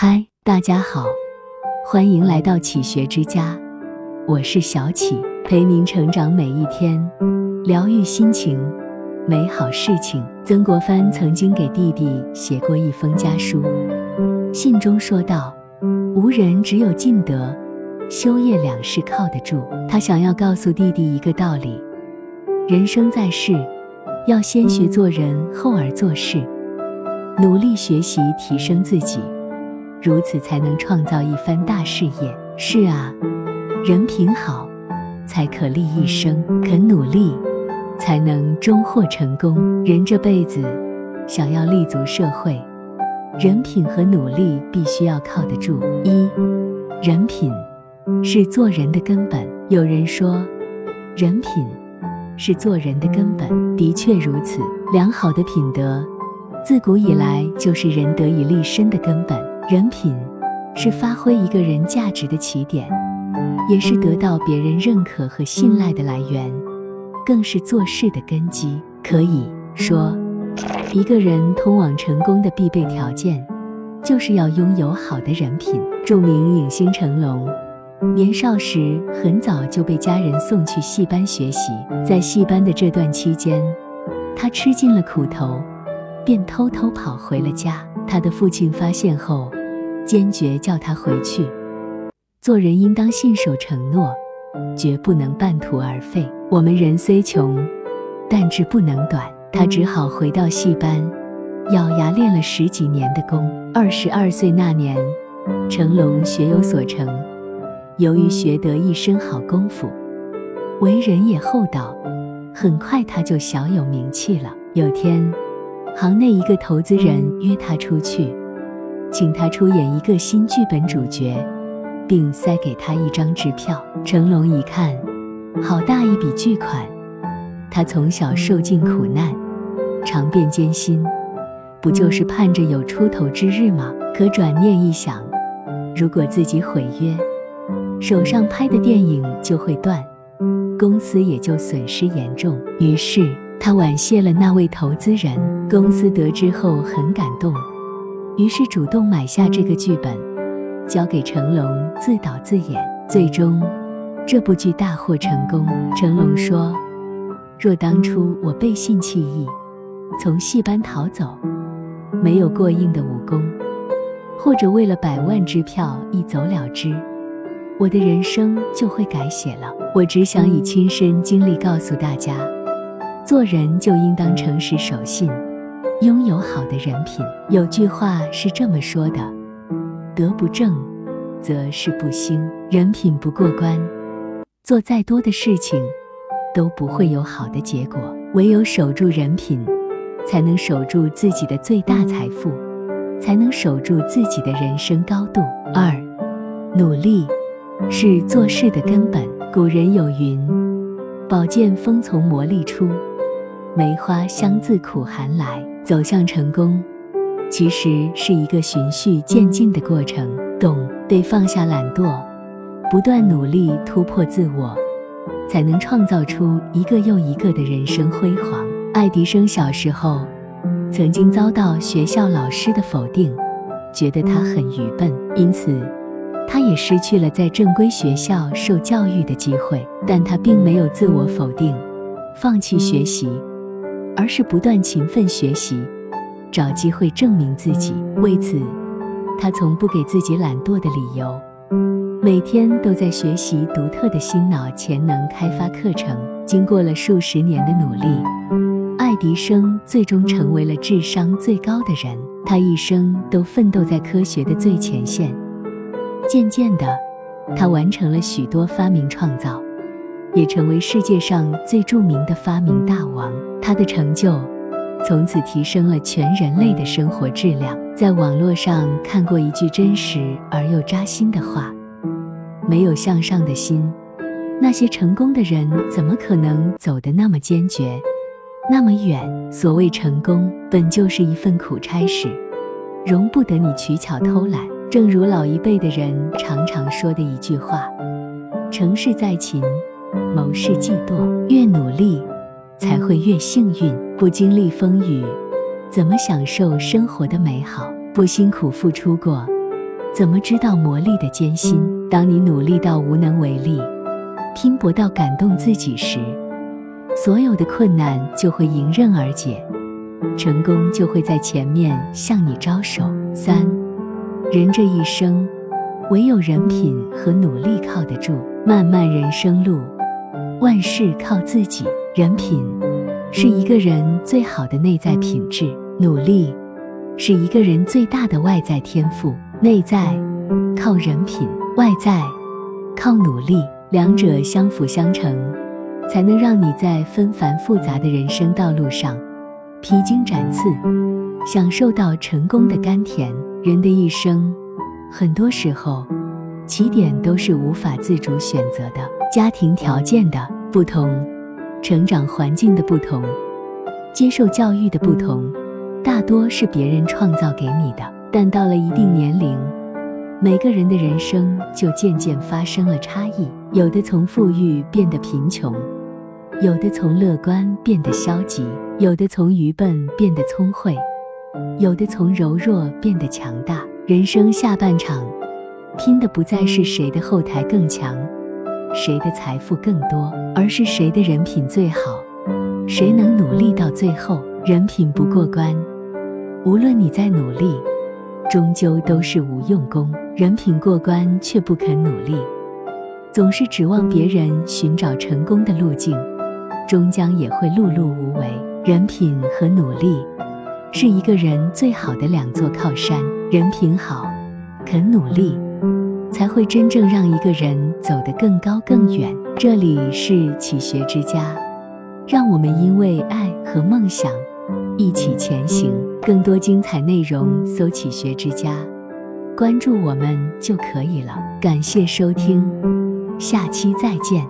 嗨，大家好，欢迎来到启学之家，我是小启，陪您成长每一天，疗愈心情，美好事情。曾国藩曾经给弟弟写过一封家书，信中说道：“无人只有尽德，修业两事靠得住。”他想要告诉弟弟一个道理：人生在世，要先学做人，后而做事，努力学习，提升自己。如此才能创造一番大事业。是啊，人品好，才可立一生；肯努力，才能终获成功。人这辈子想要立足社会，人品和努力必须要靠得住。一，人品是做人的根本。有人说，人品是做人的根本，的确如此。良好的品德，自古以来就是人得以立身的根本。人品是发挥一个人价值的起点，也是得到别人认可和信赖的来源，更是做事的根基。可以说，一个人通往成功的必备条件，就是要拥有好的人品。著名影星成龙，年少时很早就被家人送去戏班学习，在戏班的这段期间，他吃尽了苦头，便偷偷跑回了家。他的父亲发现后。坚决叫他回去。做人应当信守承诺，绝不能半途而废。我们人虽穷，但志不能短。他只好回到戏班，咬牙练了十几年的功。二十二岁那年，成龙学有所成。由于学得一身好功夫，为人也厚道，很快他就小有名气了。有天，行内一个投资人约他出去。请他出演一个新剧本主角，并塞给他一张支票。成龙一看，好大一笔巨款，他从小受尽苦难，尝遍艰辛，不就是盼着有出头之日吗？可转念一想，如果自己毁约，手上拍的电影就会断，公司也就损失严重。于是他婉谢了那位投资人。公司得知后很感动。于是主动买下这个剧本，交给成龙自导自演。最终，这部剧大获成功。成龙说：“若当初我背信弃义，从戏班逃走，没有过硬的武功，或者为了百万支票一走了之，我的人生就会改写了。我只想以亲身经历告诉大家，做人就应当诚实守信。”拥有好的人品，有句话是这么说的：德不正，则事不兴；人品不过关，做再多的事情都不会有好的结果。唯有守住人品，才能守住自己的最大财富，才能守住自己的人生高度。二，努力是做事的根本。古人有云：“宝剑锋从磨砺出，梅花香自苦寒来。”走向成功，其实是一个循序渐进的过程。懂得放下懒惰，不断努力突破自我，才能创造出一个又一个的人生辉煌。爱迪生小时候曾经遭到学校老师的否定，觉得他很愚笨，因此他也失去了在正规学校受教育的机会。但他并没有自我否定，放弃学习。而是不断勤奋学习，找机会证明自己。为此，他从不给自己懒惰的理由，每天都在学习独特的心脑潜能开发课程。经过了数十年的努力，爱迪生最终成为了智商最高的人。他一生都奋斗在科学的最前线，渐渐的，他完成了许多发明创造。也成为世界上最著名的发明大王。他的成就从此提升了全人类的生活质量。在网络上看过一句真实而又扎心的话：没有向上的心，那些成功的人怎么可能走得那么坚决，那么远？所谓成功，本就是一份苦差事，容不得你取巧偷懒。正如老一辈的人常常说的一句话：成事在勤。谋事计多，越努力才会越幸运。不经历风雨，怎么享受生活的美好？不辛苦付出过，怎么知道磨砺的艰辛？当你努力到无能为力，拼搏到感动自己时，所有的困难就会迎刃而解，成功就会在前面向你招手。三，人这一生，唯有人品和努力靠得住。漫漫人生路，万事靠自己。人品是一个人最好的内在品质，努力是一个人最大的外在天赋。内在靠人品，外在靠努力，两者相辅相成，才能让你在纷繁复杂的人生道路上披荆斩刺，享受到成功的甘甜。人的一生，很多时候起点都是无法自主选择的，家庭条件的不同，成长环境的不同，接受教育的不同，大多是别人创造给你的。但到了一定年龄，每个人的人生就渐渐发生了差异。有的从富裕变得贫穷，有的从乐观变得消极，有的从愚笨变得聪慧，有的从柔弱变得强大。人生下半场，拼的不再是谁的后台更强，谁的财富更多，而是谁的人品最好，谁能努力到最后。人品不过关，无论你再努力。终究都是无用功，人品过关却不肯努力，总是指望别人寻找成功的路径，终将也会碌碌无为。人品和努力是一个人最好的两座靠山，人品好，肯努力，才会真正让一个人走得更高更远。这里是启学之家，让我们因为爱和梦想。一起前行，更多精彩内容搜“启学之家”，关注我们就可以了。感谢收听，下期再见。